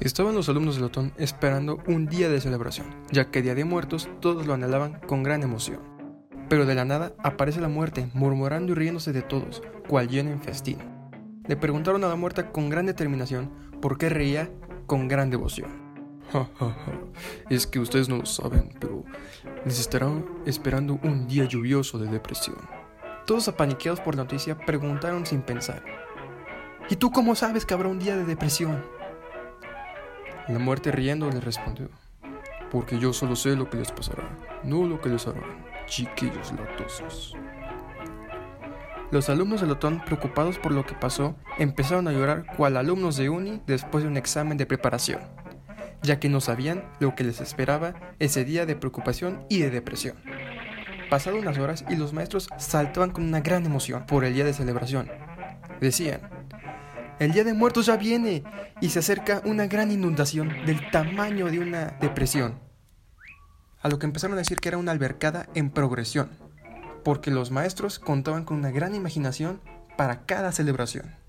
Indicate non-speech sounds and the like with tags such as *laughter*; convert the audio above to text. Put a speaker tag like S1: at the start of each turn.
S1: Estaban los alumnos del Otón esperando un día de celebración, ya que Día de Muertos todos lo anhelaban con gran emoción. Pero de la nada aparece la muerte, murmurando y riéndose de todos, cual lleno en festín. Le preguntaron a la muerta con gran determinación por qué reía con gran devoción. *laughs* Ja, ja, ja. Es que ustedes no lo saben, pero les estarán esperando un día lluvioso de depresión. Todos apaniqueados por la noticia preguntaron sin pensar. ¿Y tú cómo sabes que habrá un día de depresión? La muerte riendo le respondió, porque yo solo sé lo que les pasará, no lo que les harán, chiquillos latosos. Los alumnos del Otón, preocupados por lo que pasó, empezaron a llorar cual alumnos de uni después de un examen de preparación, ya que no sabían lo que les esperaba ese día de preocupación y de depresión. Pasaron unas horas y los maestros saltaban con una gran emoción por el día de celebración. Decían, el Día de Muertos ya viene y se acerca una gran inundación del tamaño de una depresión. A lo que empezaron a decir que era una albercada en progresión, porque los maestros contaban con una gran imaginación para cada celebración.